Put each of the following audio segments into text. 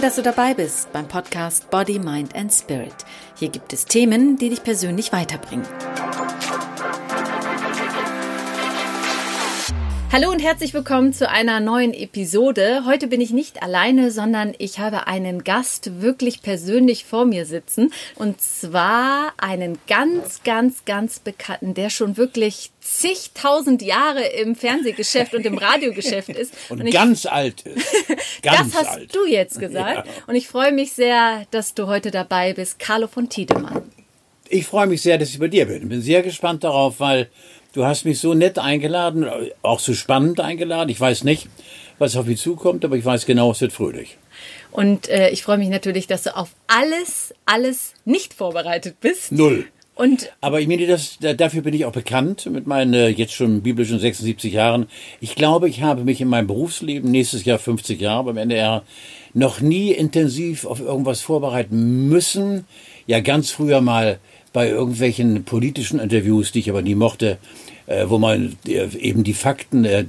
Toll, dass du dabei bist beim Podcast Body, Mind and Spirit. Hier gibt es Themen, die dich persönlich weiterbringen. Hallo und herzlich willkommen zu einer neuen Episode. Heute bin ich nicht alleine, sondern ich habe einen Gast wirklich persönlich vor mir sitzen. Und zwar einen ganz, ganz, ganz bekannten, der schon wirklich zigtausend Jahre im Fernsehgeschäft und im Radiogeschäft ist. Und, und ich, ganz alt ist. Ganz das hast alt. du jetzt gesagt. Ja. Und ich freue mich sehr, dass du heute dabei bist. Carlo von Tiedemann. Ich freue mich sehr, dass ich bei dir bin. Bin sehr gespannt darauf, weil Du hast mich so nett eingeladen, auch so spannend eingeladen. Ich weiß nicht, was auf mich zukommt, aber ich weiß genau, es wird fröhlich. Und äh, ich freue mich natürlich, dass du auf alles, alles nicht vorbereitet bist. Null. Und aber ich meine, das, dafür bin ich auch bekannt mit meinen äh, jetzt schon biblischen 76 Jahren. Ich glaube, ich habe mich in meinem Berufsleben, nächstes Jahr 50 Jahre beim NDR, noch nie intensiv auf irgendwas vorbereiten müssen. Ja, ganz früher mal bei irgendwelchen politischen Interviews, die ich aber nie mochte, äh, wo man äh, eben die Fakten äh,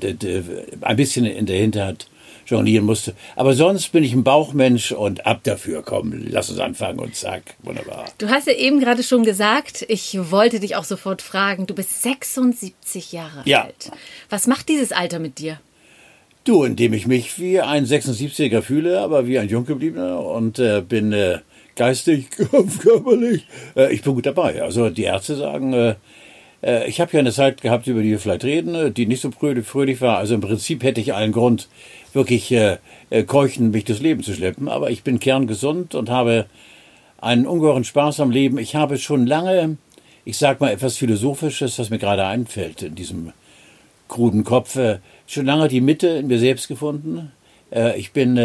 ein bisschen in der Hinterhand jonglieren musste. Aber sonst bin ich ein Bauchmensch und ab dafür. Komm, lass uns anfangen und zack, wunderbar. Du hast ja eben gerade schon gesagt, ich wollte dich auch sofort fragen, du bist 76 Jahre ja. alt. Was macht dieses Alter mit dir? Du, indem ich mich wie ein 76er fühle, aber wie ein Junggebliebener und äh, bin äh, geistig, körperlich, äh, ich bin gut dabei. Also die Ärzte sagen, äh, äh, ich habe ja eine Zeit gehabt, über die wir vielleicht reden, äh, die nicht so fröhlich war. Also im Prinzip hätte ich allen Grund, wirklich äh, äh, keuchen, mich durchs Leben zu schleppen. Aber ich bin kerngesund und habe einen ungeheuren Spaß am Leben. Ich habe schon lange, ich sag mal etwas Philosophisches, das mir gerade einfällt in diesem kruden Kopf, äh, schon lange die Mitte in mir selbst gefunden. Äh, ich bin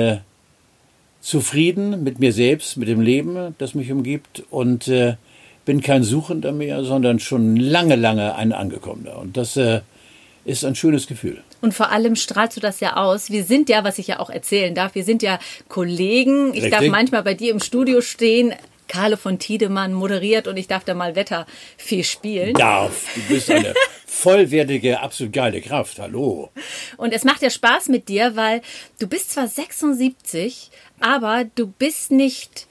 zufrieden mit mir selbst, mit dem Leben, das mich umgibt und äh, bin kein Suchender mehr, sondern schon lange, lange ein Angekommener. Und das äh, ist ein schönes Gefühl. Und vor allem strahlst du das ja aus. Wir sind ja, was ich ja auch erzählen darf, wir sind ja Kollegen. Ich Richtig. darf manchmal bei dir im Studio stehen. Carlo von Tiedemann moderiert und ich darf da mal Wetter viel spielen. Darf. Du bist eine vollwertige, absolut geile Kraft. Hallo. Und es macht ja Spaß mit dir, weil du bist zwar 76, aber du bist nicht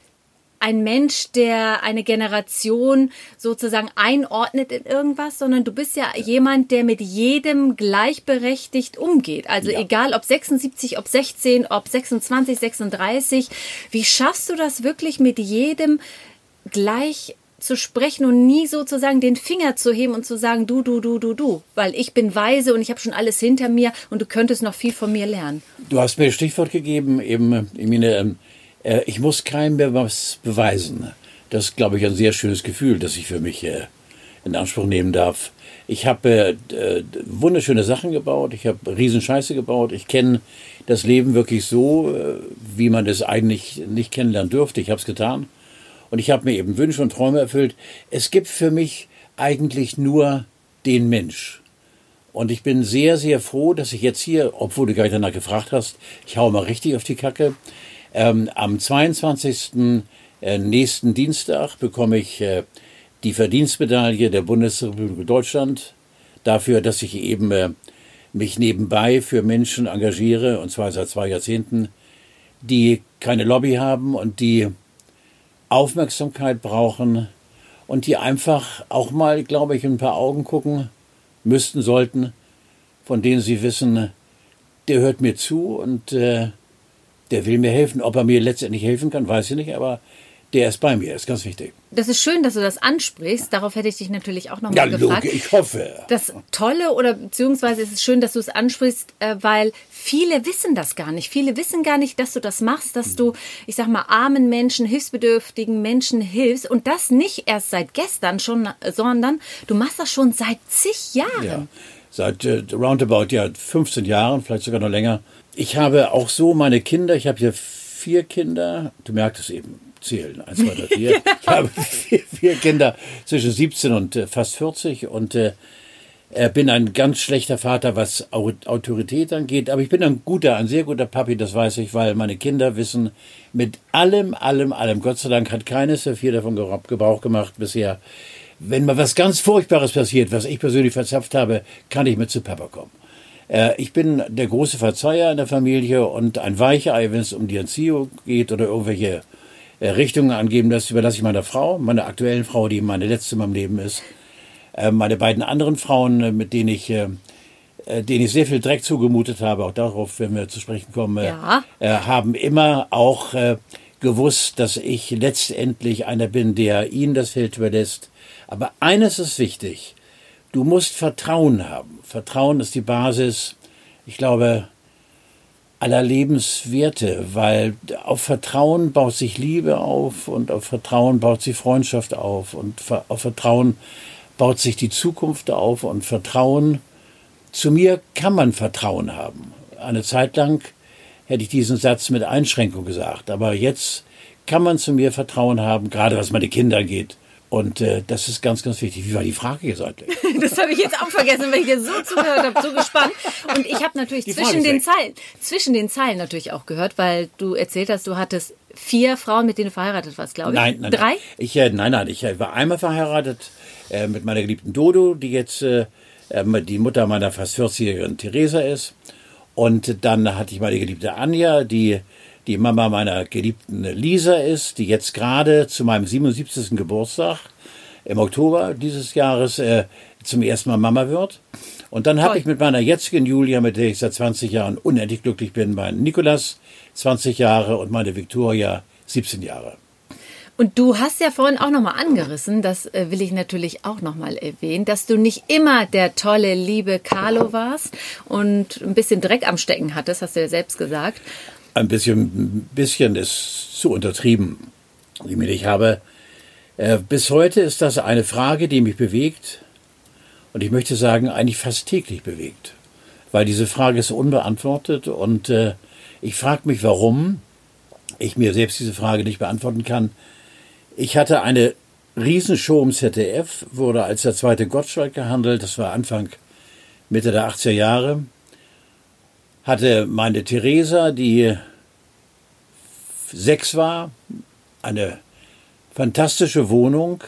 ein Mensch, der eine Generation sozusagen einordnet in irgendwas, sondern du bist ja, ja. jemand, der mit jedem gleichberechtigt umgeht. Also ja. egal ob 76, ob 16, ob 26, 36. Wie schaffst du das wirklich mit jedem gleich zu sprechen und nie sozusagen den Finger zu heben und zu sagen, du, du, du, du, du, weil ich bin weise und ich habe schon alles hinter mir und du könntest noch viel von mir lernen. Du hast mir ein Stichwort gegeben, eben, ich meine, ähm, äh, ich muss keinem mehr was beweisen. Das ist, glaube ich, ein sehr schönes Gefühl, das ich für mich äh, in Anspruch nehmen darf. Ich habe äh, wunderschöne Sachen gebaut, ich habe Riesenscheiße gebaut, ich kenne das Leben wirklich so, äh, wie man es eigentlich nicht kennenlernen dürfte. Ich habe es getan und ich habe mir eben Wünsche und Träume erfüllt. Es gibt für mich eigentlich nur den Mensch. Und ich bin sehr, sehr froh, dass ich jetzt hier, obwohl du gar nicht danach gefragt hast, ich hau mal richtig auf die Kacke, ähm, am 22. Äh, nächsten Dienstag bekomme ich äh, die Verdienstmedaille der Bundesrepublik Deutschland dafür, dass ich eben äh, mich nebenbei für Menschen engagiere, und zwar seit zwei Jahrzehnten, die keine Lobby haben und die Aufmerksamkeit brauchen und die einfach auch mal, glaube ich, in ein paar Augen gucken müssten, sollten, von denen sie wissen, der hört mir zu und äh, der will mir helfen. Ob er mir letztendlich helfen kann, weiß ich nicht, aber der ist bei mir, ist ganz wichtig. Das ist schön, dass du das ansprichst. Darauf hätte ich dich natürlich auch noch mal ja, gefragt. ich hoffe. Das Tolle oder beziehungsweise ist es schön, dass du es ansprichst, äh, weil viele wissen das gar nicht. Viele wissen gar nicht, dass du das machst, dass du, ich sag mal, armen Menschen, hilfsbedürftigen Menschen hilfst und das nicht erst seit gestern schon, sondern du machst das schon seit zig Jahren. Ja, seit äh, roundabout ja 15 Jahren, vielleicht sogar noch länger. Ich habe auch so meine Kinder, ich habe hier vier Kinder, du merkst es eben, zählen, eins, zwei, drei, vier. Ich habe vier, vier, Kinder zwischen 17 und äh, fast 40 und äh, bin ein ganz schlechter Vater, was Autorität angeht, aber ich bin ein guter, ein sehr guter Papi, das weiß ich, weil meine Kinder wissen mit allem, allem, allem, Gott sei Dank hat keines der vier davon Gebrauch gemacht bisher. Wenn mal was ganz Furchtbares passiert, was ich persönlich verzapft habe, kann ich mit zu Papa kommen. Äh, ich bin der große Verzeiher in der Familie und ein Weichei, wenn es um die Erziehung geht oder irgendwelche äh, Richtungen angeben, das überlasse ich meiner Frau, meiner aktuellen Frau, die meine letzte in meinem Leben ist. Äh, meine beiden anderen Frauen, mit denen ich denen ich sehr viel Dreck zugemutet habe, auch darauf, wenn wir zu sprechen kommen, ja. haben immer auch gewusst, dass ich letztendlich einer bin, der ihnen das Feld überlässt. Aber eines ist wichtig. Du musst Vertrauen haben. Vertrauen ist die Basis, ich glaube, aller Lebenswerte, weil auf Vertrauen baut sich Liebe auf und auf Vertrauen baut sich Freundschaft auf und auf Vertrauen baut sich die Zukunft auf und Vertrauen, zu mir kann man Vertrauen haben. Eine Zeit lang hätte ich diesen Satz mit Einschränkung gesagt, aber jetzt kann man zu mir Vertrauen haben, gerade was meine Kinder geht. Und äh, das ist ganz, ganz wichtig. Wie war die Frage jetzt eigentlich? das habe ich jetzt auch vergessen, weil ich dir so zugehört habe, so gespannt. Und ich habe natürlich zwischen den Zeilen, zwischen den Zeilen natürlich auch gehört, weil du erzählt hast, du hattest vier Frauen, mit denen du verheiratet warst, glaube ich. Nein, nein. Drei? Nein. Ich, äh, nein, nein. Ich äh, war einmal verheiratet äh, mit meiner geliebten Dodo, die jetzt äh, ähm, die Mutter meiner fast 40-jährigen Theresa ist. Und dann hatte ich meine geliebte Anja, die die Mama meiner geliebten Lisa ist, die jetzt gerade zu meinem 77. Geburtstag im Oktober dieses Jahres äh, zum ersten Mal Mama wird. Und dann habe ich mit meiner jetzigen Julia, mit der ich seit 20 Jahren unendlich glücklich bin, meinen Nikolas 20 Jahre und meine Victoria 17 Jahre. Und du hast ja vorhin auch nochmal angerissen, das äh, will ich natürlich auch nochmal erwähnen, dass du nicht immer der tolle, liebe Carlo warst und ein bisschen Dreck am Stecken hattest, hast du ja selbst gesagt ein bisschen, bisschen ist zu untertrieben. Ich habe, äh, bis heute ist das eine Frage, die mich bewegt und ich möchte sagen, eigentlich fast täglich bewegt. Weil diese Frage ist unbeantwortet und äh, ich frage mich, warum ich mir selbst diese Frage nicht beantworten kann. Ich hatte eine Riesenshow im ZDF, wurde als der zweite Gottschalk gehandelt, das war Anfang, Mitte der 80er Jahre hatte meine Theresa, die sechs war, eine fantastische Wohnung,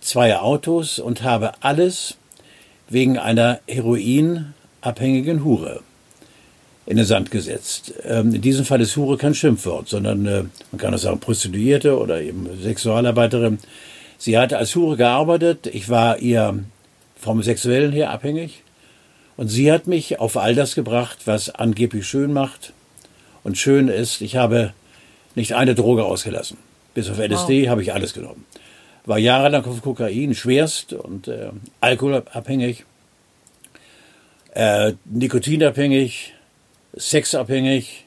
zwei Autos und habe alles wegen einer heroinabhängigen Hure in den Sand gesetzt. Ähm, in diesem Fall ist Hure kein Schimpfwort, sondern äh, man kann auch sagen Prostituierte oder eben Sexualarbeiterin. Sie hatte als Hure gearbeitet. Ich war ihr vom Sexuellen her abhängig. Und sie hat mich auf all das gebracht, was angeblich schön macht. Und schön ist, ich habe nicht eine Droge ausgelassen. Bis auf LSD wow. habe ich alles genommen. War jahrelang auf Kokain, schwerst und äh, alkoholabhängig, äh, nikotinabhängig, sexabhängig.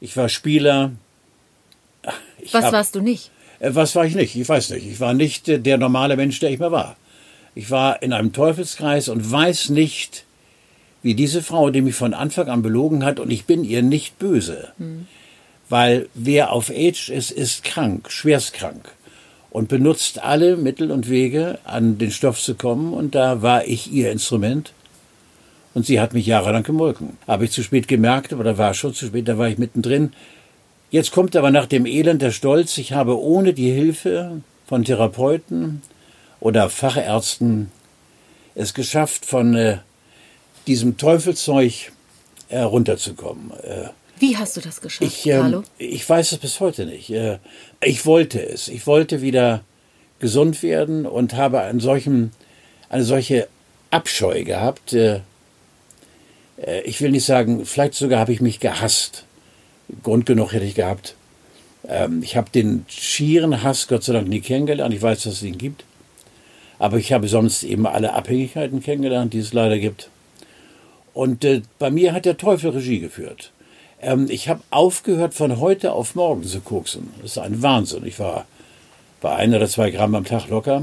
Ich war Spieler. Ich was hab, warst du nicht? Äh, was war ich nicht? Ich weiß nicht. Ich war nicht äh, der normale Mensch, der ich mal war. Ich war in einem Teufelskreis und weiß nicht, wie diese Frau, die mich von Anfang an belogen hat, und ich bin ihr nicht böse. Hm. Weil wer auf Age ist, ist krank, schwerst krank. Und benutzt alle Mittel und Wege, an den Stoff zu kommen. Und da war ich ihr Instrument. Und sie hat mich jahrelang gemolken. Habe ich zu spät gemerkt, aber da war schon zu spät, da war ich mittendrin. Jetzt kommt aber nach dem Elend der Stolz, ich habe ohne die Hilfe von Therapeuten oder Fachärzten es geschafft, von äh, diesem Teufelzeug äh, runterzukommen. Äh, Wie hast du das geschafft, ich, ähm, ich weiß es bis heute nicht. Äh, ich wollte es. Ich wollte wieder gesund werden und habe einen solchen, eine solche Abscheu gehabt. Äh, äh, ich will nicht sagen, vielleicht sogar habe ich mich gehasst. Grund genug hätte ich gehabt. Ähm, ich habe den schieren Hass Gott sei Dank nie kennengelernt. Ich weiß, dass es ihn gibt. Aber ich habe sonst eben alle Abhängigkeiten kennengelernt, die es leider gibt. Und äh, bei mir hat der Teufel Regie geführt. Ähm, ich habe aufgehört, von heute auf morgen zu koksen. Das ist ein Wahnsinn. Ich war bei ein oder zwei Gramm am Tag locker.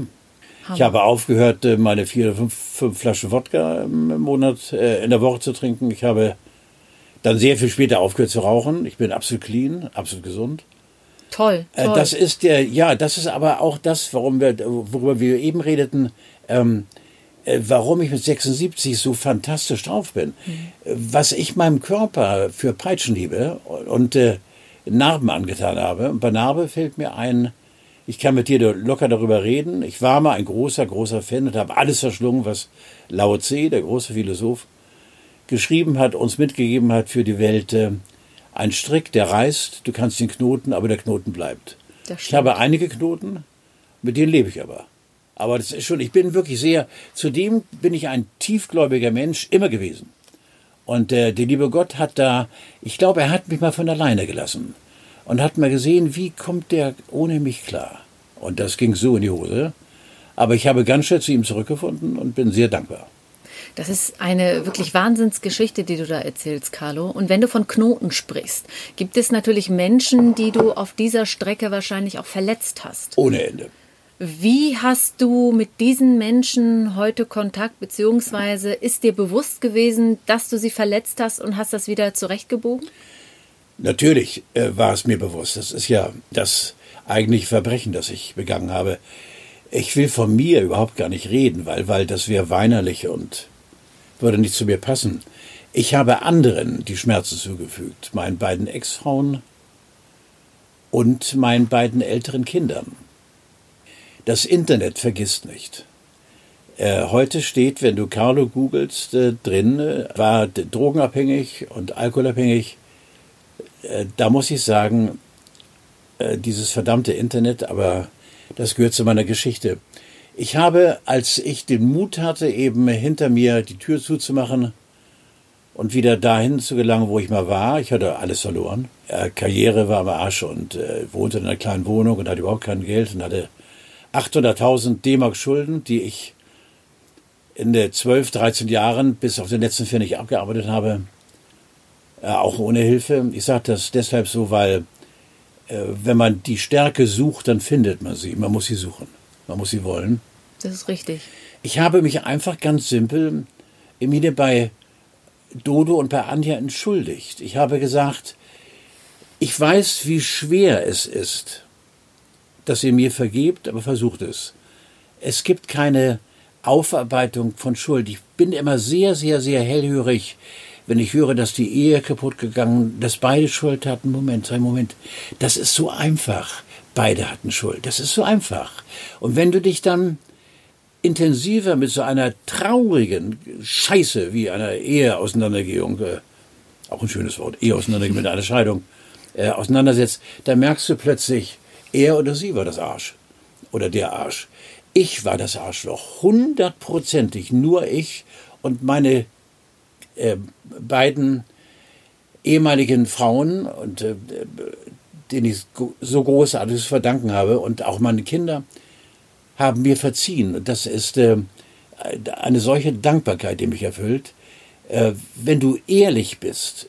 Hammer. Ich habe aufgehört, äh, meine vier oder fünf, fünf Flaschen Wodka im Monat äh, in der Woche zu trinken. Ich habe dann sehr viel später aufgehört zu rauchen. Ich bin absolut clean, absolut gesund. Toll, äh, toll. Das ist der, ja, das ist aber auch das, warum wir, worüber wir eben redeten. Ähm, äh, warum ich mit 76 so fantastisch drauf bin. Mhm. Was ich meinem Körper für Peitschenliebe und äh, Narben angetan habe. Und bei Narbe fällt mir ein, ich kann mit dir locker darüber reden. Ich war mal ein großer, großer Fan und habe alles verschlungen, was Lao Tse, der große Philosoph, geschrieben hat, uns mitgegeben hat für die Welt, äh, ein Strick, der reißt, du kannst den Knoten, aber der Knoten bleibt. Ich habe einige Knoten, mit denen lebe ich aber. Aber das ist schon, ich bin wirklich sehr, zudem bin ich ein tiefgläubiger Mensch immer gewesen. Und äh, der liebe Gott hat da, ich glaube, er hat mich mal von alleine gelassen und hat mal gesehen, wie kommt der ohne mich klar. Und das ging so in die Hose. Aber ich habe ganz schnell zu ihm zurückgefunden und bin sehr dankbar. Das ist eine wirklich Wahnsinnsgeschichte, die du da erzählst, Carlo. Und wenn du von Knoten sprichst, gibt es natürlich Menschen, die du auf dieser Strecke wahrscheinlich auch verletzt hast. Ohne Ende. Wie hast du mit diesen Menschen heute Kontakt, beziehungsweise ist dir bewusst gewesen, dass du sie verletzt hast und hast das wieder zurechtgebogen? Natürlich äh, war es mir bewusst. Das ist ja das eigentliche Verbrechen, das ich begangen habe. Ich will von mir überhaupt gar nicht reden, weil, weil das wäre weinerlich und würde nicht zu mir passen. Ich habe anderen die Schmerzen zugefügt, meinen beiden Ex-Frauen und meinen beiden älteren Kindern. Das Internet vergisst nicht. Äh, heute steht, wenn du Carlo googelst, äh, drin, äh, war drogenabhängig und alkoholabhängig. Äh, da muss ich sagen, äh, dieses verdammte Internet, aber das gehört zu meiner Geschichte. Ich habe, als ich den Mut hatte, eben hinter mir die Tür zuzumachen und wieder dahin zu gelangen, wo ich mal war, ich hatte alles verloren. Karriere war am Arsch und äh, wohnte in einer kleinen Wohnung und hatte überhaupt kein Geld und hatte 800.000 D-Mark Schulden, die ich in den 12, 13 Jahren bis auf den letzten vier nicht abgearbeitet habe, äh, auch ohne Hilfe. Ich sage das deshalb so, weil äh, wenn man die Stärke sucht, dann findet man sie. Man muss sie suchen. Man muss sie wollen. Das ist richtig. Ich habe mich einfach ganz simpel Emile bei Dodo und bei Anja entschuldigt. Ich habe gesagt, ich weiß, wie schwer es ist, dass ihr mir vergebt, aber versucht es. Es gibt keine Aufarbeitung von Schuld. Ich bin immer sehr, sehr, sehr hellhörig wenn ich höre, dass die Ehe kaputt gegangen, dass beide Schuld hatten. Moment, ein Moment. Das ist so einfach. Beide hatten Schuld. Das ist so einfach. Und wenn du dich dann intensiver mit so einer traurigen Scheiße wie einer Eheauseinandergehung, äh, auch ein schönes Wort, Eheauseinandergehung mit einer Scheidung, äh, auseinandersetzt, dann merkst du plötzlich, er oder sie war das Arsch. Oder der Arsch. Ich war das Arschloch. Hundertprozentig. Nur ich und meine äh, beiden ehemaligen Frauen, und, äh, denen ich so großartiges verdanken habe, und auch meine Kinder, haben mir verziehen. Und das ist äh, eine solche Dankbarkeit, die mich erfüllt. Äh, wenn du ehrlich bist,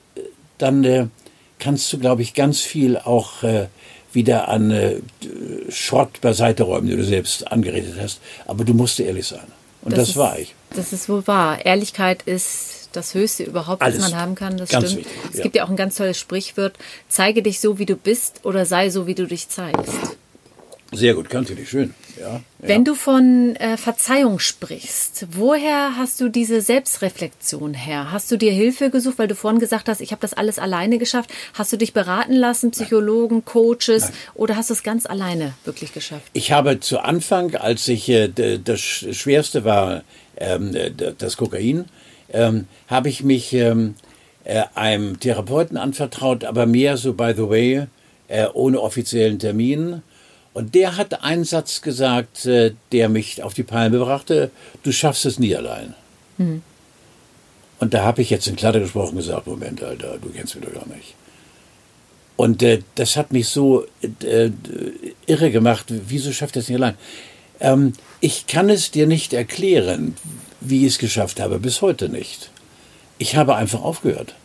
dann äh, kannst du, glaube ich, ganz viel auch äh, wieder an äh, Schrott beiseite räumen, den du selbst angeredet hast. Aber du musst ehrlich sein. Und das, das ist, war ich. Das ist wohl wahr. Ehrlichkeit ist das Höchste überhaupt, Alles. was man haben kann. Das Ganz stimmt. wichtig, es ja. gibt ja auch ein ganz tolles Sprichwort: Zeige dich so, wie du bist, oder sei so, wie du dich zeigst. Sehr gut, kannst du dich schön. Ja, Wenn du von äh, Verzeihung sprichst, woher hast du diese Selbstreflexion her? Hast du dir Hilfe gesucht, weil du vorhin gesagt hast, ich habe das alles alleine geschafft? Hast du dich beraten lassen, Psychologen, Coaches, Nein. oder hast du es ganz alleine wirklich geschafft? Ich habe zu Anfang, als ich äh, das Schwerste war, ähm, das Kokain, ähm, habe ich mich ähm, äh, einem Therapeuten anvertraut, aber mehr so by the way, äh, ohne offiziellen Termin. Und der hat einen Satz gesagt, äh, der mich auf die Palme brachte, du schaffst es nie allein. Und da habe ich jetzt in Klatte gesprochen gesagt, Moment, Alter, du kennst mich doch gar nicht. Und äh, das hat mich so äh, äh, irre gemacht. Wieso schafft er es nicht allein? Ähm, ich kann es dir nicht erklären, wie ich es geschafft habe, bis heute nicht. Ich habe einfach aufgehört.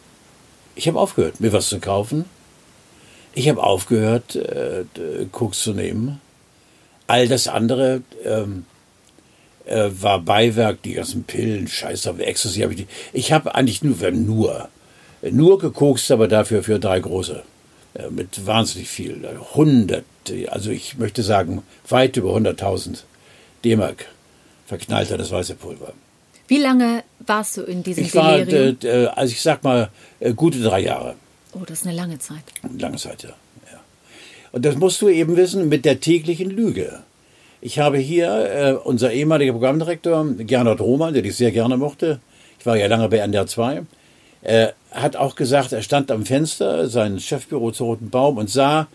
Ich habe aufgehört, mir was zu kaufen. Ich habe aufgehört, äh, Koks zu nehmen. All das andere ähm, äh, war Beiwerk, die ganzen Pillen, Scheiß auf Ecstasy. Hab ich die- ich habe eigentlich nur, nur, nur gekokst, aber dafür für drei große. Äh, mit wahnsinnig viel. äh, Hundert, also ich möchte sagen, weit über 100.000 D-Mark verknallter das weiße Pulver. Wie lange warst du in diesem Ich war, Delirium? äh, äh, also ich sag mal, äh, gute drei Jahre. Oh, das ist eine lange Zeit. Lange Zeit, ja. ja. Und das musst du eben wissen mit der täglichen Lüge. Ich habe hier äh, unser ehemaliger Programmdirektor, Gernot Roman, der ich sehr gerne mochte, ich war ja lange bei NDR 2, Er hat auch gesagt, er stand am Fenster, sein Chefbüro zu Roten Baum und sah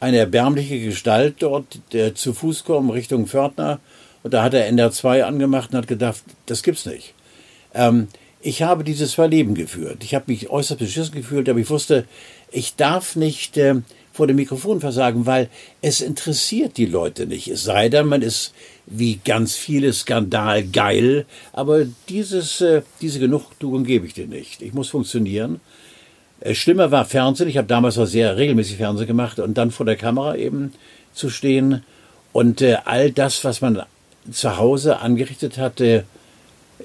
eine erbärmliche Gestalt dort, der zu Fuß kommt Richtung Pförtner. Und da hat er NR 2 angemacht und hat gedacht, das gibt's nicht. Ähm, ich habe dieses zwei Leben geführt. Ich habe mich äußerst beschissen gefühlt, aber ich wusste, ich darf nicht äh, vor dem Mikrofon versagen, weil es interessiert die Leute nicht. Es sei denn, man ist wie ganz viele Skandal geil, aber dieses, äh, diese Genugtuung gebe ich dir nicht. Ich muss funktionieren. Äh, schlimmer war Fernsehen. Ich habe damals auch sehr regelmäßig Fernsehen gemacht und dann vor der Kamera eben zu stehen und äh, all das, was man zu Hause angerichtet hatte,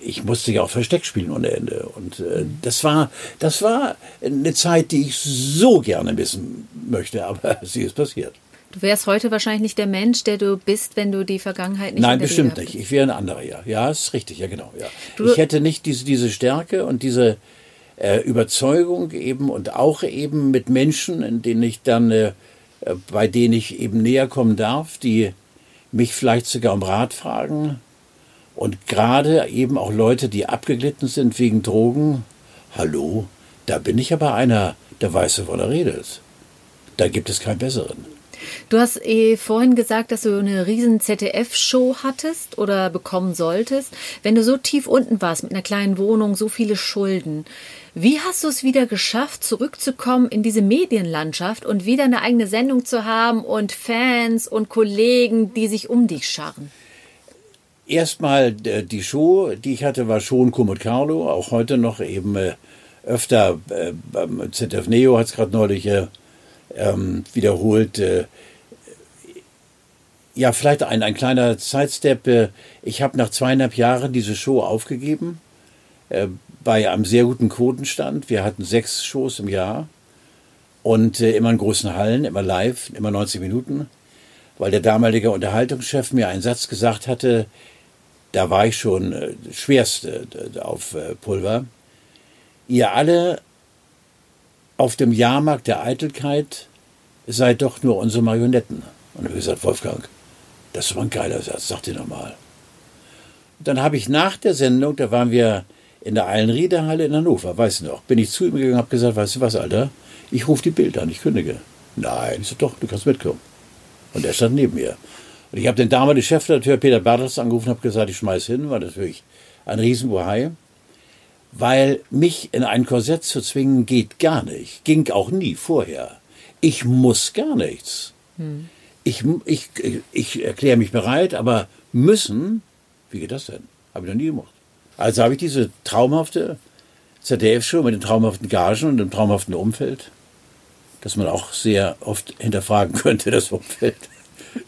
ich musste ja auch Versteck spielen ohne Ende. Und äh, das war, das war eine Zeit, die ich so gerne missen möchte, aber sie ist passiert. Du wärst heute wahrscheinlich nicht der Mensch, der du bist, wenn du die Vergangenheit nicht Nein, bestimmt nicht. Ich wäre ein anderer, ja. Ja, ist richtig, ja, genau. Ja. ich hätte nicht diese, diese Stärke und diese äh, Überzeugung eben und auch eben mit Menschen, in denen ich dann, äh, bei denen ich eben näher kommen darf, die mich vielleicht sogar um Rat fragen, und gerade eben auch Leute, die abgeglitten sind wegen Drogen, hallo, da bin ich aber einer, der weiß, wovon er redet. Da gibt es keinen besseren. Du hast eh vorhin gesagt, dass du eine riesen ZDF-Show hattest oder bekommen solltest. Wenn du so tief unten warst mit einer kleinen Wohnung, so viele Schulden, wie hast du es wieder geschafft, zurückzukommen in diese Medienlandschaft und wieder eine eigene Sendung zu haben und Fans und Kollegen, die sich um dich scharren? Erstmal äh, die Show, die ich hatte, war schon Kumut Carlo, auch heute noch eben äh, öfter äh, beim ZDF Neo hat es gerade neulich äh, ähm, wiederholt. Äh, ja, vielleicht ein, ein kleiner Sidestep. Äh, ich habe nach zweieinhalb Jahren diese Show aufgegeben, bei einem sehr guten Quotenstand. Wir hatten sechs Shows im Jahr und immer in großen Hallen, immer live, immer 90 Minuten, weil der damalige Unterhaltungschef mir einen Satz gesagt hatte, da war ich schon äh, schwerst äh, auf äh, Pulver. Ihr alle auf dem Jahrmarkt der Eitelkeit seid doch nur unsere Marionetten. Und habe gesagt, Wolfgang, das war ein geiler Satz, sag dir nochmal. Dann habe ich nach der Sendung, da waren wir in der Eilenriederhalle in Hannover, weiß noch, bin ich zu ihm gegangen und habe gesagt, weißt du was, Alter, ich rufe die Bild an, ich kündige. Nein, ich so, doch, du kannst mitkommen. Und er stand neben mir. Und ich habe den damaligen Chefredakteur Peter Bartels angerufen und habe gesagt, ich schmeiß hin, war natürlich ein Riesenbohai. Weil mich in ein Korsett zu zwingen geht gar nicht. Ging auch nie vorher. Ich muss gar nichts. Hm. Ich, ich, ich erkläre mich bereit, aber müssen, wie geht das denn? Habe ich noch nie gemacht. Also habe ich diese traumhafte ZDF-Show mit den traumhaften Gagen und dem traumhaften Umfeld, das man auch sehr oft hinterfragen könnte, das Umfeld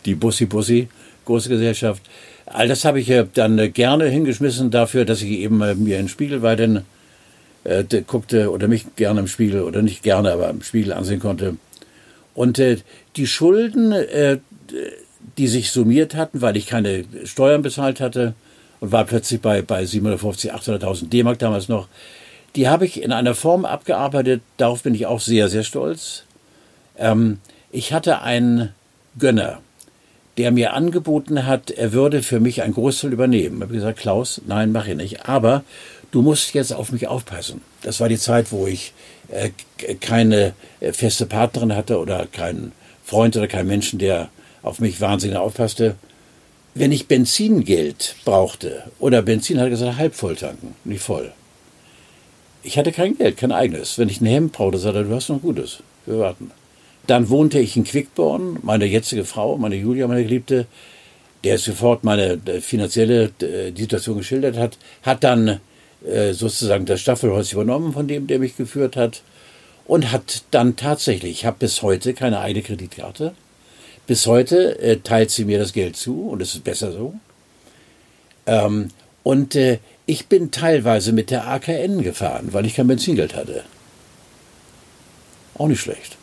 die Bussi-Bussi, große Gesellschaft. All das habe ich dann äh, gerne hingeschmissen dafür, dass ich eben äh, mir einen Spiegel weiterhin äh, guckte oder mich gerne im Spiegel oder nicht gerne, aber im Spiegel ansehen konnte. Und äh, die Schulden, äh, die sich summiert hatten, weil ich keine Steuern bezahlt hatte und war plötzlich bei, bei 750, 800.000 D-Mark damals noch, die habe ich in einer Form abgearbeitet, darauf bin ich auch sehr, sehr stolz. Ähm, ich hatte einen Gönner der mir angeboten hat, er würde für mich ein Großteil übernehmen. Ich habe gesagt, Klaus, nein, mache ich nicht. Aber du musst jetzt auf mich aufpassen. Das war die Zeit, wo ich äh, keine äh, feste Partnerin hatte oder keinen Freund oder keinen Menschen, der auf mich wahnsinnig aufpasste. Wenn ich Benzingeld brauchte oder Benzin, hat er gesagt, halb voll tanken, nicht voll. Ich hatte kein Geld, kein eigenes. Wenn ich ein Hemd brauchte, sagte er, du hast noch Gutes. Wir warten. Dann wohnte ich in Quickborn. Meine jetzige Frau, meine Julia, meine Geliebte, der sofort meine äh, finanzielle äh, Situation geschildert hat, hat dann äh, sozusagen das Staffelholz übernommen von dem, der mich geführt hat und hat dann tatsächlich, ich habe bis heute keine eigene Kreditkarte. Bis heute äh, teilt sie mir das Geld zu und es ist besser so. Ähm, und äh, ich bin teilweise mit der AKN gefahren, weil ich kein Benzingeld hatte. Auch nicht schlecht.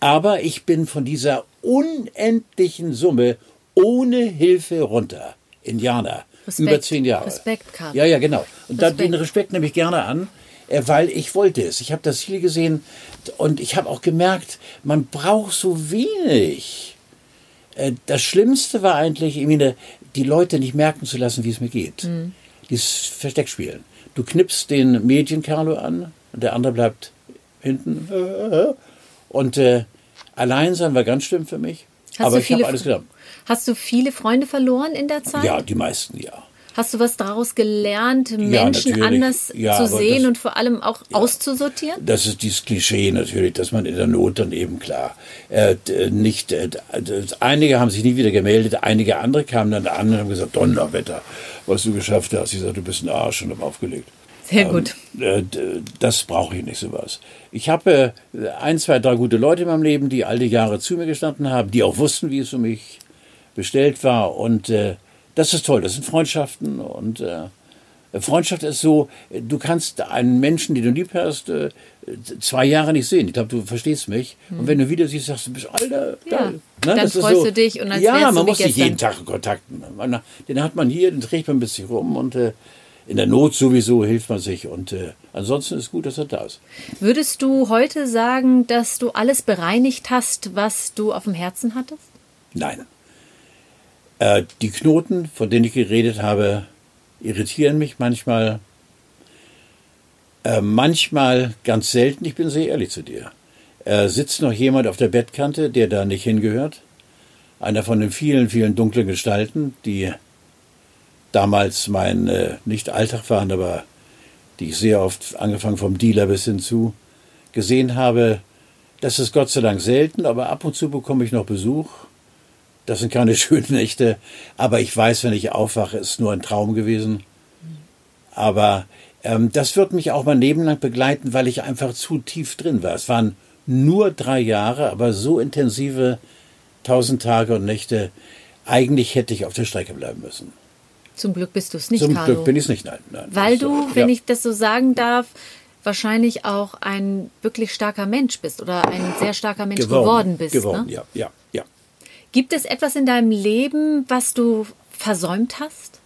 Aber ich bin von dieser unendlichen Summe ohne Hilfe runter. Indianer. Respekt, über zehn Jahre. Respekt, Karl. Ja, ja, genau. Und Respekt. den Respekt nehme ich gerne an, äh, weil ich wollte es. Ich habe das Ziel gesehen und ich habe auch gemerkt, man braucht so wenig. Äh, das Schlimmste war eigentlich, die Leute nicht merken zu lassen, wie es mir geht. Mhm. Dieses Versteckspielen. Du knippst den Medienkerlo an, und der andere bleibt hinten. Und äh, allein sein war ganz schlimm für mich. Hast aber du ich habe alles getan. Hast du viele Freunde verloren in der Zeit? Ja, die meisten, ja. Hast du was daraus gelernt, Menschen natürlich. anders Ja, zu sehen das- und vor allem auch auszusortieren? Das ist dieses Klischee natürlich, dass man in der Not dann eben klar äh, nicht. Äh, einige haben sich nie wieder gemeldet, einige andere kamen dann an und haben gesagt: Donnerwetter, was du geschafft hast. Ich sagte, du bist ein Arsch und habe aufgelegt. Sehr gut. Äh, d- das brauche ich nicht sowas. Ich habe äh, ein, zwei, drei gute Leute in meinem Leben, die all die Jahre zu mir gestanden haben, die auch wussten, wie es um mich bestellt war. Und äh, das ist toll. Das sind Freundschaften. Und äh, Freundschaft ist so, äh, du kannst einen Menschen, den du lieb hast, äh, zwei Jahre nicht sehen. Ich glaube, du verstehst mich. Und wenn du wieder siehst, sagst du, bist Alter. Ja. Ne, Dann freust du dich und als Ja, so man muss nicht gestern. jeden Tag in den hat man hier, den trägt man mit sich rum und äh, in der Not sowieso hilft man sich. Und äh, ansonsten ist gut, dass er da ist. Würdest du heute sagen, dass du alles bereinigt hast, was du auf dem Herzen hattest? Nein. Äh, die Knoten, von denen ich geredet habe, irritieren mich manchmal. Äh, manchmal ganz selten, ich bin sehr ehrlich zu dir. Äh, sitzt noch jemand auf der Bettkante, der da nicht hingehört? Einer von den vielen, vielen dunklen Gestalten, die damals mein äh, nicht Alltag waren, aber die ich sehr oft, angefangen vom Dealer bis hinzu, gesehen habe. Das ist Gott sei Dank selten, aber ab und zu bekomme ich noch Besuch. Das sind keine schönen Nächte, aber ich weiß, wenn ich aufwache, ist nur ein Traum gewesen. Aber ähm, das wird mich auch mein Leben lang begleiten, weil ich einfach zu tief drin war. Es waren nur drei Jahre, aber so intensive tausend Tage und Nächte. Eigentlich hätte ich auf der Strecke bleiben müssen. Zum Glück bist du es nicht, Zum Carlo. Glück bin ich es nicht. Nein, nein. Weil Das, du, äh, wenn ja. ich das so sagen darf, wahrscheinlich auch ein wirklich starker Mensch bist oder ein sehr starker Mensch geworden, bist. Geworden, ne? ja, ja, ja. Gibt es etwas in deinem Leben, was du versäumt hast?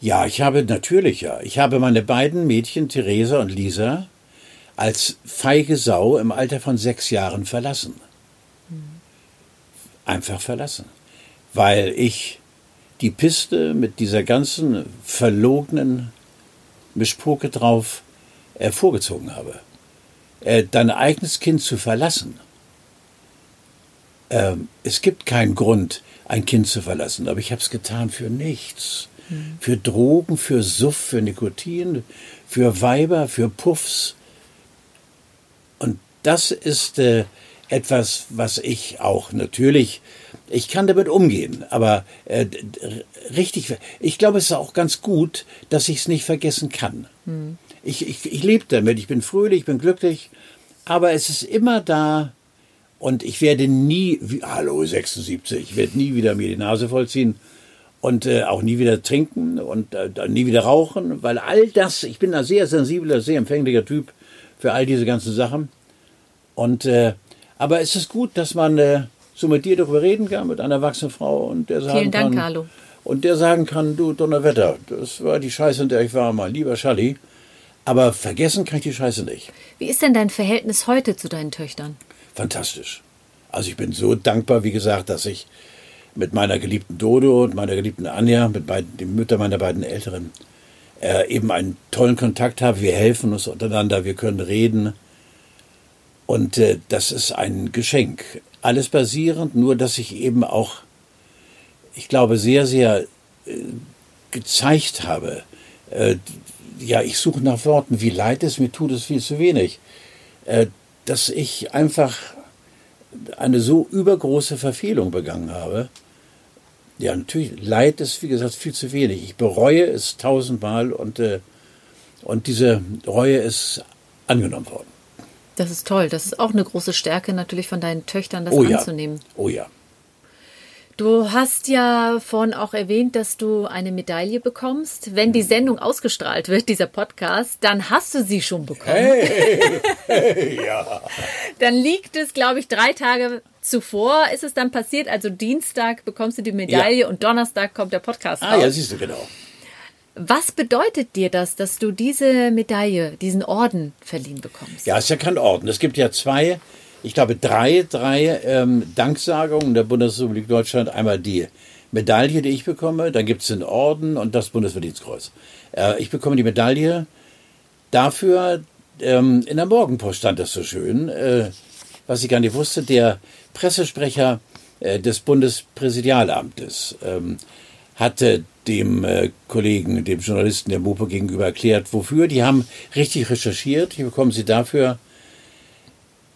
Ja, ich habe natürlich ja. Ich habe meine beiden Mädchen, Theresa und Lisa, als feige Sau im Alter von sechs Jahren verlassen. Einfach verlassen. Weil ich die Piste mit dieser ganzen verlogenen Mischpoke drauf äh, vorgezogen habe. Äh, dein eigenes Kind zu verlassen. Ähm, es gibt keinen Grund, ein Kind zu verlassen, aber ich habe es getan für nichts. Für Drogen, für Suff, für Nikotin, für Weiber, für Puffs. Und das ist äh, etwas, was ich auch natürlich, ich kann damit umgehen, aber äh, richtig, ich glaube, es ist auch ganz gut, dass ich es nicht vergessen kann. Ich, ich, ich lebe damit, ich bin fröhlich, ich bin glücklich, aber es ist immer da und ich werde nie, wie, hallo 76, ich werde nie wieder mir die Nase vollziehen und äh, auch nie wieder trinken und äh, nie wieder rauchen, weil all das, ich bin ein sehr sensibler, sehr empfänglicher Typ für all diese ganzen Sachen. Und äh, aber es ist gut, dass man äh, so mit dir darüber reden kann, mit einer erwachsenen Frau und der sagen Vielen Dank, kann, Carlo. und der sagen kann, du Donnerwetter, das war die Scheiße, in der ich war, mein lieber Schalli. Aber vergessen kann ich die Scheiße nicht. Wie ist denn dein Verhältnis heute zu deinen Töchtern? Fantastisch. Also ich bin so dankbar, wie gesagt, dass ich mit meiner geliebten Dodo und meiner geliebten Anja, mit beiden, den Müttern meiner beiden Älteren, äh, eben einen tollen Kontakt habe. Wir helfen uns untereinander, wir können reden. Und äh, das ist ein Geschenk. Alles basierend, nur dass ich eben auch, ich glaube, sehr, sehr äh, gezeigt habe. Äh, ja, ich suche nach Worten, wie leid es mir tut, es viel zu wenig. Äh, dass ich einfach eine so übergroße Verfehlung begangen habe. Ja, natürlich, Leid ist, wie gesagt, viel zu wenig. Ich bereue es tausendmal und, äh, und diese Reue ist angenommen worden. Das ist toll. Das ist auch eine große Stärke natürlich von deinen Töchtern, das Oh ja. anzunehmen. Oh ja. Du hast ja vorhin auch erwähnt, dass du eine Medaille bekommst. Wenn die Sendung ausgestrahlt wird, dieser Podcast, dann hast du sie schon bekommen. Dann liegt es, glaube ich, drei Tage zuvor ist es dann passiert. Also Dienstag bekommst du die Medaille und Donnerstag kommt der Podcast Ah raus. ja, siehst du genau. Was bedeutet dir das, dass du diese Medaille, diesen Orden verliehen bekommst? Ja, ist ja kein Orden. Es gibt ja zwei, ich glaube drei, drei ähm, Danksagungen der Bundesrepublik Deutschland. Einmal die Medaille, die ich bekomme, dann gibt es den Orden und das Bundesverdienstkreuz. Äh, ich bekomme die Medaille dafür, ähm, in der Morgenpost stand das so schön, äh, was ich gar nicht wusste, der Pressesprecher äh, des Bundespräsidialamtes ähm, hatte dem äh, Kollegen, dem Journalisten der Mopo gegenüber erklärt, wofür. Die haben richtig recherchiert. Ich bekomme sie dafür,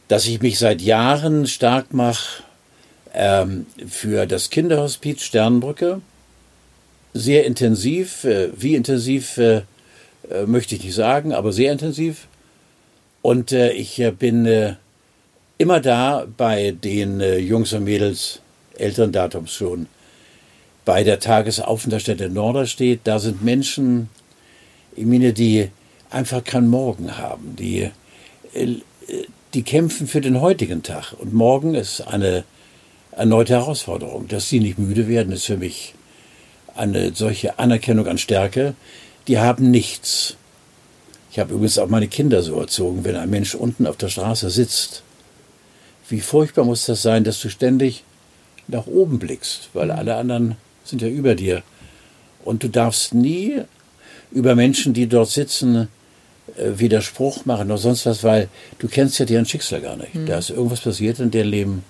dass ich mich seit Jahren stark mache ähm, für das Kinderhospiz Sternbrücke. Sehr intensiv, äh, wie intensiv äh, äh möchte ich nicht sagen, aber sehr intensiv. Und äh, ich bin immer da bei den Jungs und Mädels älteren Datums schon, bei der Tagesaufenthaltsstätte Norderstedt. Da sind Menschen, ich meine, die einfach keinen Morgen haben, die, die kämpfen für den heutigen Tag. Und morgen ist eine erneute Herausforderung. Dass sie nicht müde werden, ist für mich eine solche Anerkennung an Stärke. Die haben nichts. Ich habe übrigens auch meine Kinder so erzogen, wenn ein Mensch unten auf der Straße sitzt. Wie furchtbar muss das sein, dass du ständig nach oben blickst, weil alle anderen sind ja über dir. Und du darfst nie über Menschen, die dort sitzen, äh, Widerspruch machen oder sonst was, weil du kennst ja deren Schicksal gar nicht. Mhm. Da ist irgendwas passiert in deren Leben,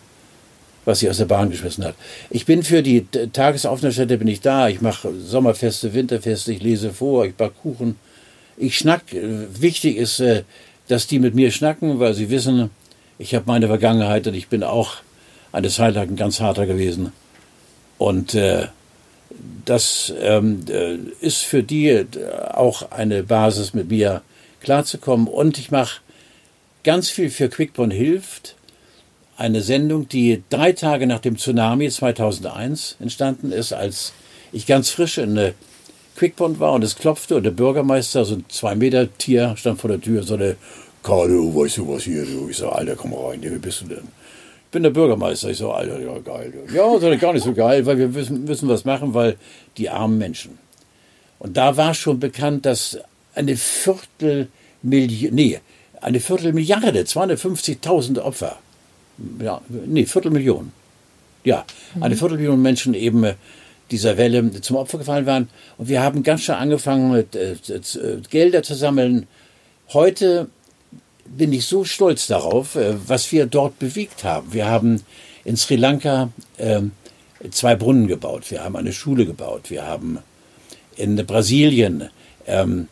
was sie aus der Bahn geschmissen hat. Ich bin für die Tagesaufenthaltsstätte bin ich da. Ich mache Sommerfeste, Winterfeste, ich lese vor, ich backe Kuchen ich schnack. Wichtig ist, äh, dass die mit mir schnacken, weil sie wissen, ich habe meine Vergangenheit und ich bin auch eine Zeit lang ein ganz harter gewesen. Und äh, das ähm, äh, ist für die äh, auch eine Basis, mit mir klarzukommen. Und ich mache ganz viel für Quickborn hilft. Eine Sendung, die drei Tage nach dem Tsunami 2001 entstanden ist, als ich ganz frisch in eine Quickbond war und es klopfte und der Bürgermeister, so ein zwei Meter Tier, stand vor der Tür und sagte, Carlo, weißt du was hier? Ich so, Alter, komm rein, wie bist du denn? Ich bin der Bürgermeister. Ich so, Alter, ja, geil. Ja, ist gar nicht so geil, weil wir müssen, müssen was machen, weil die armen Menschen. Und da war schon bekannt, dass eine Viertelmillion, nee, eine Viertelmilliarde, 250.000 Opfer, ja, nee, Viertelmillion, ja, eine mhm. Viertelmillion Menschen eben dieser Welle zum Opfer gefallen waren. Und wir haben ganz schön angefangen, äh, äh, Gelder zu sammeln. Heute bin ich so stolz darauf, äh, was wir dort bewegt haben. Wir haben in Sri Lanka äh, zwei Brunnen gebaut, wir haben eine Schule gebaut, wir haben in Brasilien ähm,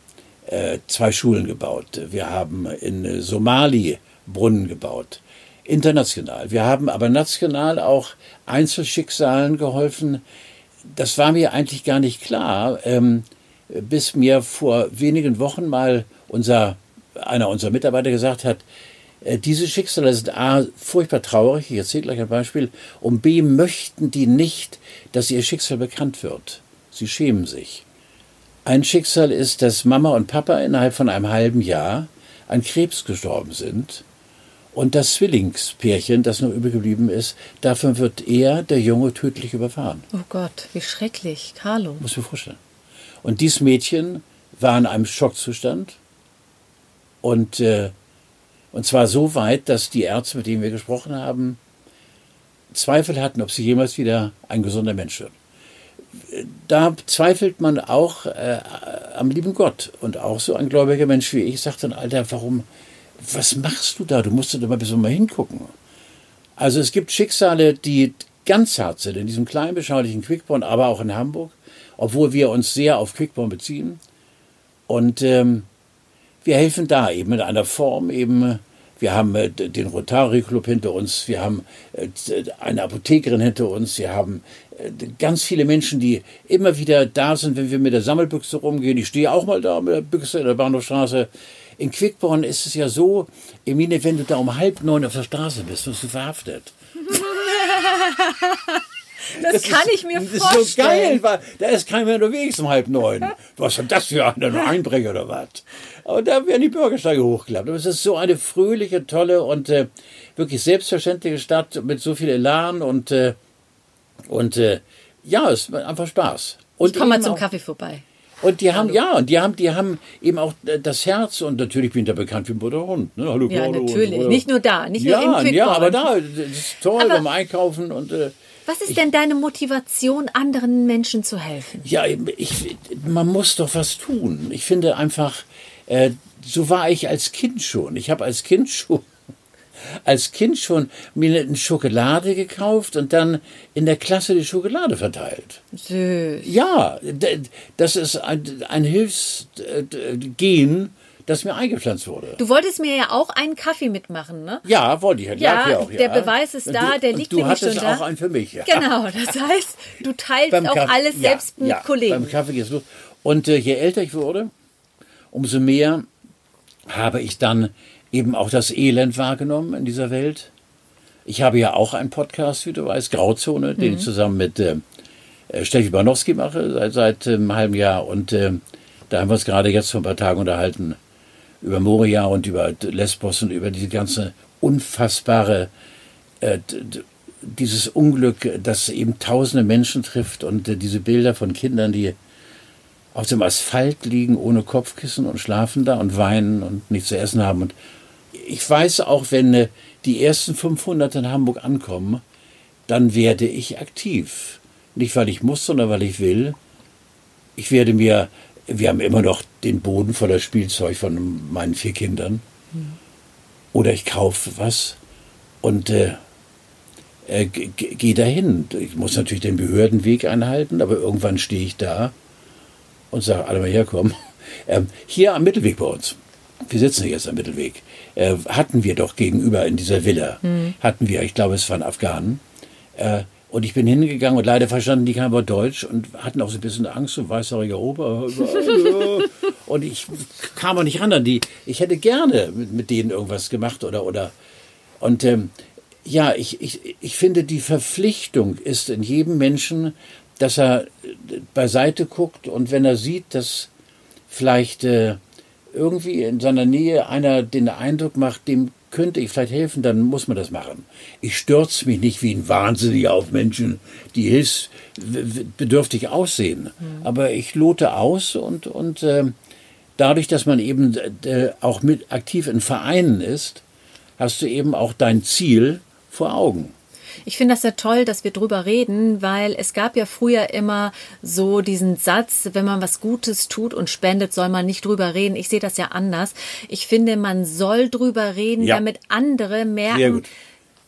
äh, zwei Schulen gebaut, wir haben in Somali Brunnen gebaut. International. Wir haben aber national auch Einzelschicksalen geholfen, das war mir eigentlich gar nicht klar, ähm, bis mir vor wenigen Wochen mal unser, einer unserer Mitarbeiter gesagt hat, äh, diese Schicksale sind A, furchtbar traurig, ich erzähle gleich ein Beispiel, und B, möchten die nicht, dass ihr Schicksal bekannt wird. Sie schämen sich. Ein Schicksal ist, dass Mama und Papa innerhalb von einem halben Jahr an Krebs gestorben sind und das Zwillingspärchen, das noch übrig geblieben ist, davon wird er, der Junge, tödlich überfahren. Oh Gott, wie schrecklich. Carlo. Muss ich mir vorstellen. Und dieses Mädchen war in einem Schockzustand. Und, äh, und zwar so weit, dass die Ärzte, mit denen wir gesprochen haben, Zweifel hatten, ob sie jemals wieder ein gesunder Mensch wird. Da zweifelt man auch äh, am lieben Gott. Und auch so ein gläubiger Mensch wie ich sagt dann, Alter, warum, was machst du da? Du musst da mal mal hingucken. Also es gibt Schicksale, die ganz hart sind, in diesem kleinen, beschaulichen Quickborn, aber auch in Hamburg, obwohl wir uns sehr auf Quickborn beziehen. Und ähm, wir helfen da eben in einer Form eben. Wir haben äh, den Rotary Club hinter uns, wir haben äh, eine Apothekerin hinter uns, wir haben äh, ganz viele Menschen, die immer wieder da sind, wenn wir mit der Sammelbüchse rumgehen. Ich stehe auch mal da mit der Büchse in der Bahnhofstraße. In Quickborn ist es ja so, Emine, wenn du da um halb neun auf der Straße bist, wirst du verhaftet. Das, das, kann ist, ich mir vorstellen. Das ist so geil, weil da ist keiner mehr unterwegs um halb neun. Was ist das für ein Einbrecher oder was? Aber da werden die Bürgersteige hochgeklappt. Aber es ist so eine fröhliche, tolle und äh, wirklich selbstverständliche Stadt mit so viel Elan und, äh, und äh, ja, es macht einfach Spaß. Und ich komme mal zum Kaffee vorbei. Und die haben, Hallo. ja, und die haben, die haben eben auch das Herz und natürlich bin ich da bekannt wie ein guter Hund. Ne? Hallo, ja, natürlich. Und, nicht nur da, nicht ja, nur im Ja, aber da, das ist toll aber beim Einkaufen und. Äh, was ist ich, denn deine Motivation, anderen Menschen zu helfen? Ja, ich, man muss doch was tun. Ich finde einfach, Äh, so war ich als Kind schon. Ich habe als Kind schon als Kind schon mir eine Schokolade gekauft und dann in der Klasse die Schokolade verteilt. Süß. Ja, das ist ein, ein Hilfsgen, das mir eingepflanzt wurde. Du wolltest mir ja auch einen Kaffee mitmachen, ne? Ja, wollte ich. Ja, ja auch, der Beweis ist da, du, der liegt du nämlich schon hattest da. auch einen für mich. Ja. Genau, das heißt, du teilst Beim auch Kaffee- alles ja, selbst mit ja, Kollegen. Beim Kaffee geht's los. Und äh, je älter ich wurde, umso mehr habe ich dann eben auch das Elend wahrgenommen in dieser Welt. Ich habe ja auch einen Podcast, wie du weißt, Grauzone, den Mhm. ich zusammen mit äh, äh, Steffi Banowski mache seit, seit einem halben Jahr. Und äh, da haben wir uns gerade jetzt vor ein paar Tagen unterhalten über Moria und über Lesbos und über diese ganze unfassbare, äh, dieses Unglück, das eben tausende Menschen trifft und äh, diese Bilder von Kindern, die auf dem Asphalt liegen ohne Kopfkissen und schlafen da und weinen und nichts zu essen haben. Und ich weiß auch, wenn äh, die ersten 500 in Hamburg ankommen, dann werde ich aktiv. Nicht, weil ich muss, sondern weil ich will. Ich werde mir, wir haben immer noch den Boden voller Spielzeug von meinen vier Kindern. Oder ich kaufe was und äh, äh, gehe dahin. Ich muss natürlich den Behördenweg einhalten, aber irgendwann stehe ich da und sage, alle mal herkommen. Ähm, hier am Mittelweg bei uns, wir sitzen hier jetzt am Mittelweg, äh, hatten wir doch gegenüber in dieser Villa, hatten wir, ich glaube, es waren Afghanen, äh, und ich bin hingegangen und leider verstanden die kein Wort Deutsch und hatten auch so ein bisschen Angst und weißhaariger Ober. und ich kam auch nicht ran an die. Ich hätte gerne mit, mit denen irgendwas gemacht oder oder. Und ähm, ja, ich, ich, ich finde, die Verpflichtung ist in jedem Menschen, dass er äh, beiseite guckt und wenn er sieht, dass vielleicht äh, irgendwie in seiner Nähe einer den Eindruck macht, dem könnte ich vielleicht helfen, dann muss man das machen. Ich stürze mich nicht wie ein Wahnsinniger auf Menschen, die hilfsbedürftig aussehen. Aber ich lote aus und, und äh, dadurch, dass man eben äh, auch mit aktiv in Vereinen ist, hast du eben auch dein Ziel vor Augen. Ich finde das ja toll, dass wir drüber reden, weil es gab ja früher immer so diesen Satz, wenn man was Gutes tut und spendet, soll man nicht drüber reden. Ich sehe das ja anders. Ich finde, man soll drüber reden, Ja. damit andere merken.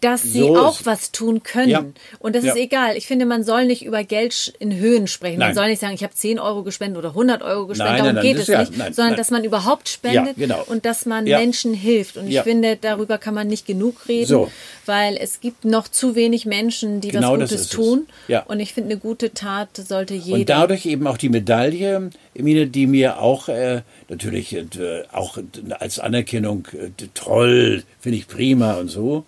Dass sie So auch was tun können. Ja. Und das Ja. ist egal. Ich finde, man soll nicht über Geld in Höhen sprechen. Man Nein. soll nicht sagen, ich habe 10 Euro gespendet oder 100 Euro gespendet. Nein, Darum nein, geht es ja- nicht. sondern, dass man überhaupt spendet genau. und dass man. Menschen hilft. Und ich finde, darüber kann man nicht genug reden, So. weil es gibt noch zu wenig Menschen, die Genau was das Gutes tun. Und ich finde, eine gute Tat sollte jeder. Und dadurch eben auch die Medaille, Emine, die mir auch äh, natürlich äh, auch als Anerkennung äh, toll, finde ich prima und so.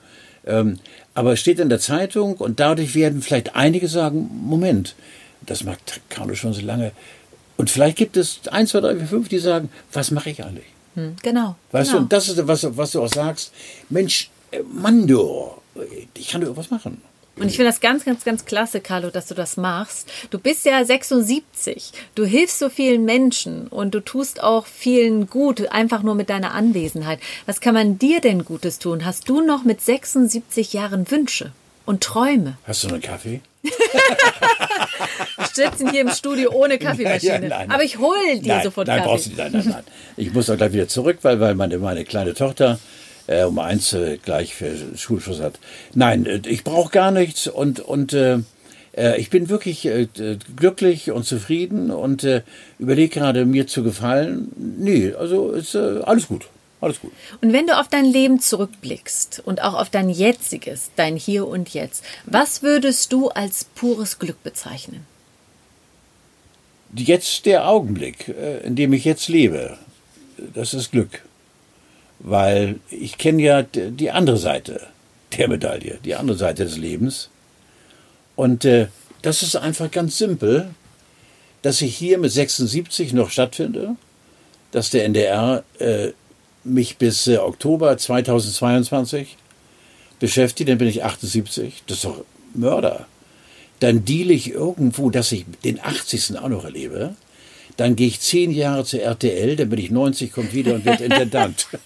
Ähm, aber es steht in der Zeitung und dadurch werden vielleicht einige sagen, Moment, das macht Carlo schon so lange. Und vielleicht gibt es eins, zwei, drei, vier, fünf, die sagen, was mache ich eigentlich? Hm, genau. Weißt genau. du, und das ist, was, was du auch sagst, Mensch, äh, Mann, du, ich kann doch irgendwas machen. Und ich finde das ganz, ganz, ganz klasse, Carlo, dass du das machst. Du bist ja 76. Du hilfst so vielen Menschen und du tust auch vielen gut, einfach nur mit deiner Anwesenheit. Was kann man dir denn Gutes tun? Hast du noch mit 76 Jahren Wünsche und Träume? Hast du einen Kaffee? Wir sitzen hier im Studio ohne Kaffeemaschine. Ja, ja, nein. Aber ich hole dir nein, sofort nein, Kaffee. brauchst du nicht. Nein, nein, nein. Ich muss auch gleich wieder zurück, weil, weil meine, meine kleine Tochter äh, um eins äh, gleich für Schulschluss hat. Nein, äh, ich brauche gar nichts und, und äh, äh, ich bin wirklich äh, glücklich und zufrieden und äh, überlege gerade, mir zu gefallen. Nee, also ist äh, alles gut. Alles gut. Und wenn du auf dein Leben zurückblickst und auch auf dein jetziges, dein Hier und Jetzt, was würdest du als pures Glück bezeichnen? Jetzt der Augenblick, äh, in dem ich jetzt lebe, das ist Glück. Weil ich kenne ja die andere Seite der Medaille, die andere Seite des Lebens. Und äh, das ist einfach ganz simpel, dass ich hier mit 76 noch stattfinde, dass der NDR äh, mich bis äh, Oktober 2022 beschäftigt, dann bin ich 78, das ist doch Mörder. Dann deale ich irgendwo, dass ich den 80. auch noch erlebe. Dann gehe ich zehn Jahre zur RTL, dann bin ich 90, kommt wieder und wird Intendant.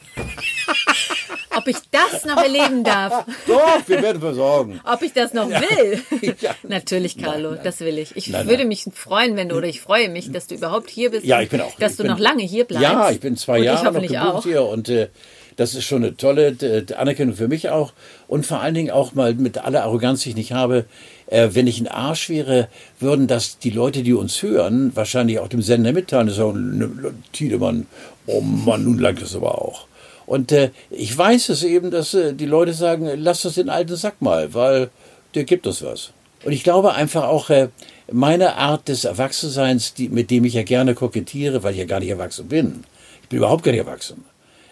ob ich das noch erleben darf. Doch, wir werden versorgen. Ob ich das noch will? Ja. Natürlich, Carlo, Nein, nein. das will ich. Ich Nein, würde mich freuen, wenn du, oder ich freue mich, dass du überhaupt hier bist. Ja, ich bin auch. Dass du bin, noch lange hier bleibst. Ja, ich bin zwei Jahre noch gebucht auch. hier und äh, das ist schon eine tolle äh, Anerkennung für mich auch und vor allen Dingen auch mal mit aller Arroganz, die ich nicht habe. Äh, wenn ich ein Arsch wäre, würden das die Leute, die uns hören, wahrscheinlich auch dem Sender mitteilen. Das ein Tiedemann. Oh Mann, nun langt das aber auch. Und äh, ich weiß es eben, dass äh, die Leute sagen, lass das den alten Sack mal, weil der gibt uns was. Und ich glaube einfach auch, äh, meine Art des Erwachsenseins, die, mit dem ich ja gerne kokettiere, weil ich ja gar nicht erwachsen bin. Ich bin überhaupt gar nicht erwachsen.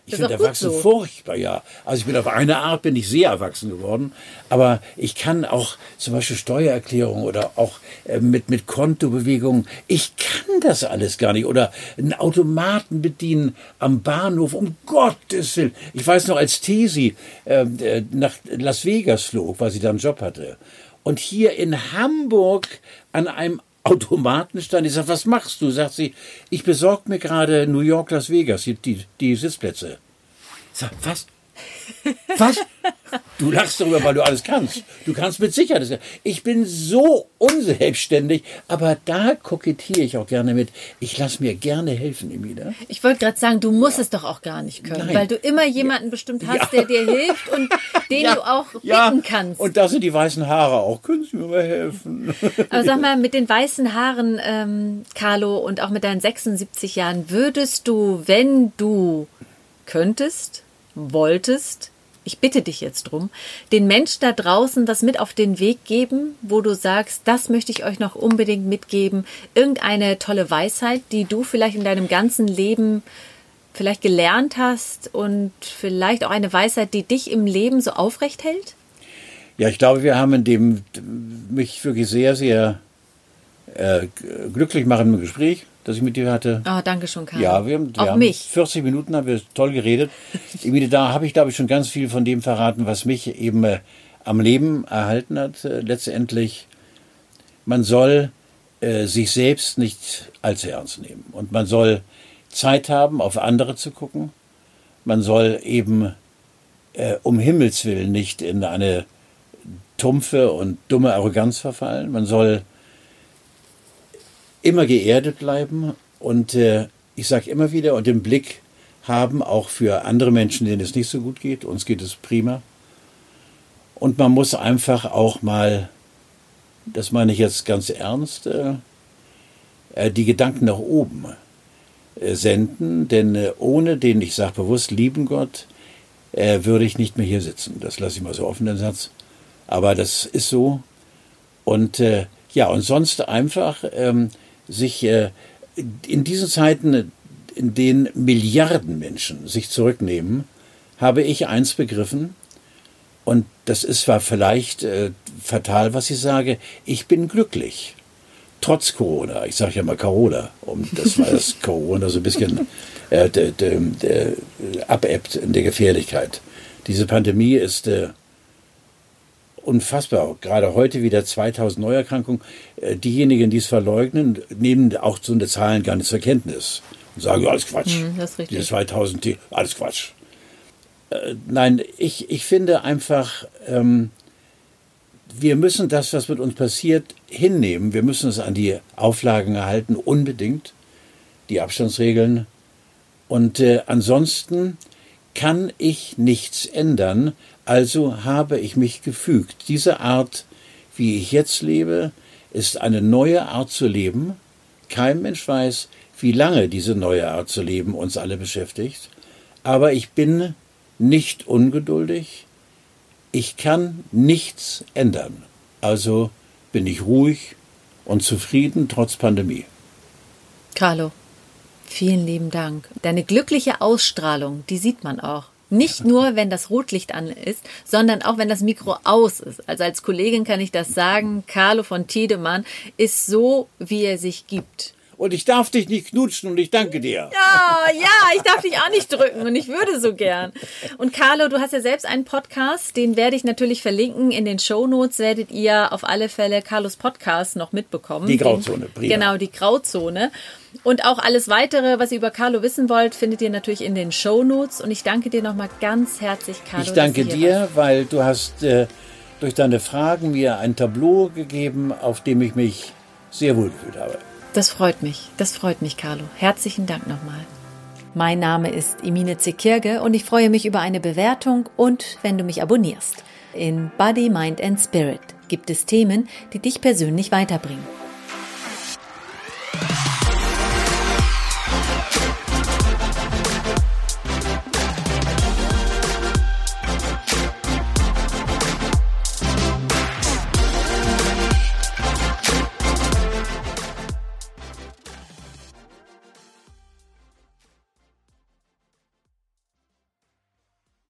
Ich finde erwachsen so. furchtbar, ja. Also ich bin auf eine Art bin ich sehr erwachsen geworden, aber ich kann auch zum Beispiel Steuererklärung oder auch äh, mit mit Kontobewegungen. Ich kann das alles gar nicht oder einen Automaten bedienen am Bahnhof. Um Gottes Willen. Ich weiß noch, als Tesi äh, äh, nach Las Vegas flog, weil sie da einen Job hatte und hier in Hamburg an einem Automaten stand. Ich sag, was machst du? Sagt sie, ich besorge mir gerade New York, Las Vegas, die, die, die Sitzplätze. Ich sag, was? Was? Du lachst darüber, weil du alles kannst. Du kannst mit Sicherheit. Ich bin so unselbstständig, aber da kokettiere ich auch gerne mit. Ich lasse mir gerne helfen, Emile. Ich wollte gerade sagen, du musst es doch auch gar nicht können, Nein. weil du immer jemanden bestimmt hast, Ja. der dir hilft und den du auch bitten kannst. Und da sind die weißen Haare auch. Können Sie mir mal helfen? Aber sag mal, mit den weißen Haaren, ähm, Carlo, und auch mit deinen 76 Jahren, würdest du, wenn du könntest, wolltest, ich bitte dich jetzt drum, den Menschen da draußen das mit auf den Weg geben, wo du sagst, das möchte ich euch noch unbedingt mitgeben, irgendeine tolle Weisheit, die du vielleicht in deinem ganzen Leben vielleicht gelernt hast und vielleicht auch eine Weisheit, die dich im Leben so aufrecht hält? Ja, ich glaube, wir haben in dem mich wirklich sehr, sehr äh, glücklich machenden Gespräch, das ich mit dir hatte. Oh, danke schon, Carlo. Ja, wir, haben- wir auch haben mich. 40 Minuten haben wir toll geredet. Emile, da habe ich, glaube ich, schon ganz viel von dem verraten, was mich eben äh, am Leben erhalten hat. Äh, letztendlich, man soll äh, sich selbst nicht allzu ernst nehmen. Und man soll Zeit haben, auf andere zu gucken. Man soll eben äh, um Himmels Willen nicht in eine tumpfe und dumme Arroganz verfallen. Man soll immer geerdet bleiben und äh, ich sage immer wieder und den Blick haben auch für andere Menschen, denen es nicht so gut geht. Uns geht es prima. Und man muss einfach auch mal, das meine ich jetzt ganz ernst, äh, äh, die Gedanken nach oben äh, senden, denn äh, ohne den, ich sage bewusst, lieben Gott, äh, würde ich nicht mehr hier sitzen. Das lasse ich mal so offen, den Satz. Aber das ist so. Und äh, ja, und sonst einfach ähm, sich äh, in diesen Zeiten, in denen Milliarden Menschen sich zurücknehmen, habe ich eins begriffen. Und das ist zwar vielleicht äh, fatal, was ich sage, ich bin glücklich. Trotz Corona. Ich sage ja mal Corona, um das war das Corona so ein bisschen äh, de, abebbt in der Gefährlichkeit. Diese Pandemie ist äh, unfassbar. Gerade heute wieder 2000 Neuerkrankungen. Äh, diejenigen, die es verleugnen, nehmen auch so eine Zahlen gar nicht zur Kenntnis und sagen, alles Quatsch. Hm, das ist richtig. Diese 2000, die, alles Quatsch. Äh, nein, ich, ich finde einfach, ähm, wir müssen das, was mit uns passiert, hinnehmen. Wir müssen uns an die Auflagen erhalten, unbedingt, die Abstandsregeln. Und äh, ansonsten kann ich nichts ändern, also habe ich mich gefügt. Diese Art, wie ich jetzt lebe, ist eine neue Art zu leben. Kein Mensch weiß, wie lange diese neue Art zu leben uns alle beschäftigt. Aber ich bin nicht ungeduldig. Ich kann nichts ändern. Also bin ich ruhig und zufrieden trotz Pandemie. Carlo, vielen lieben Dank. Deine glückliche Ausstrahlung, die sieht man auch. Nicht nur, wenn das Rotlicht an ist, sondern auch, wenn das Mikro aus ist. Also als Kollegin kann ich das sagen. Carlo von Tiedemann ist so, wie er sich gibt. Und ich darf dich nicht knutschen und ich danke dir. Ja, ja, ich darf dich auch nicht drücken und ich würde so gern. Und Carlo, du hast ja selbst einen Podcast, den werde ich natürlich verlinken. In den Show Notes werdet ihr auf alle Fälle Carlos Podcast noch mitbekommen. Die Grauzone, prima. Genau, die Grauzone. Und auch alles weitere, was ihr über Carlo wissen wollt, findet ihr natürlich in den Show Notes. Und ich danke dir nochmal ganz herzlich, Carlo. Ich danke dir, warst. weil du hast äh, durch deine Fragen mir ein Tableau gegeben, auf dem ich mich sehr wohl gefühlt habe. Das freut mich, das freut mich, Carlo. Herzlichen Dank nochmal. Mein Name ist Emine Zekirge und ich freue mich über eine Bewertung und wenn du mich abonnierst. In Body, Mind and Spirit gibt es Themen, die dich persönlich weiterbringen.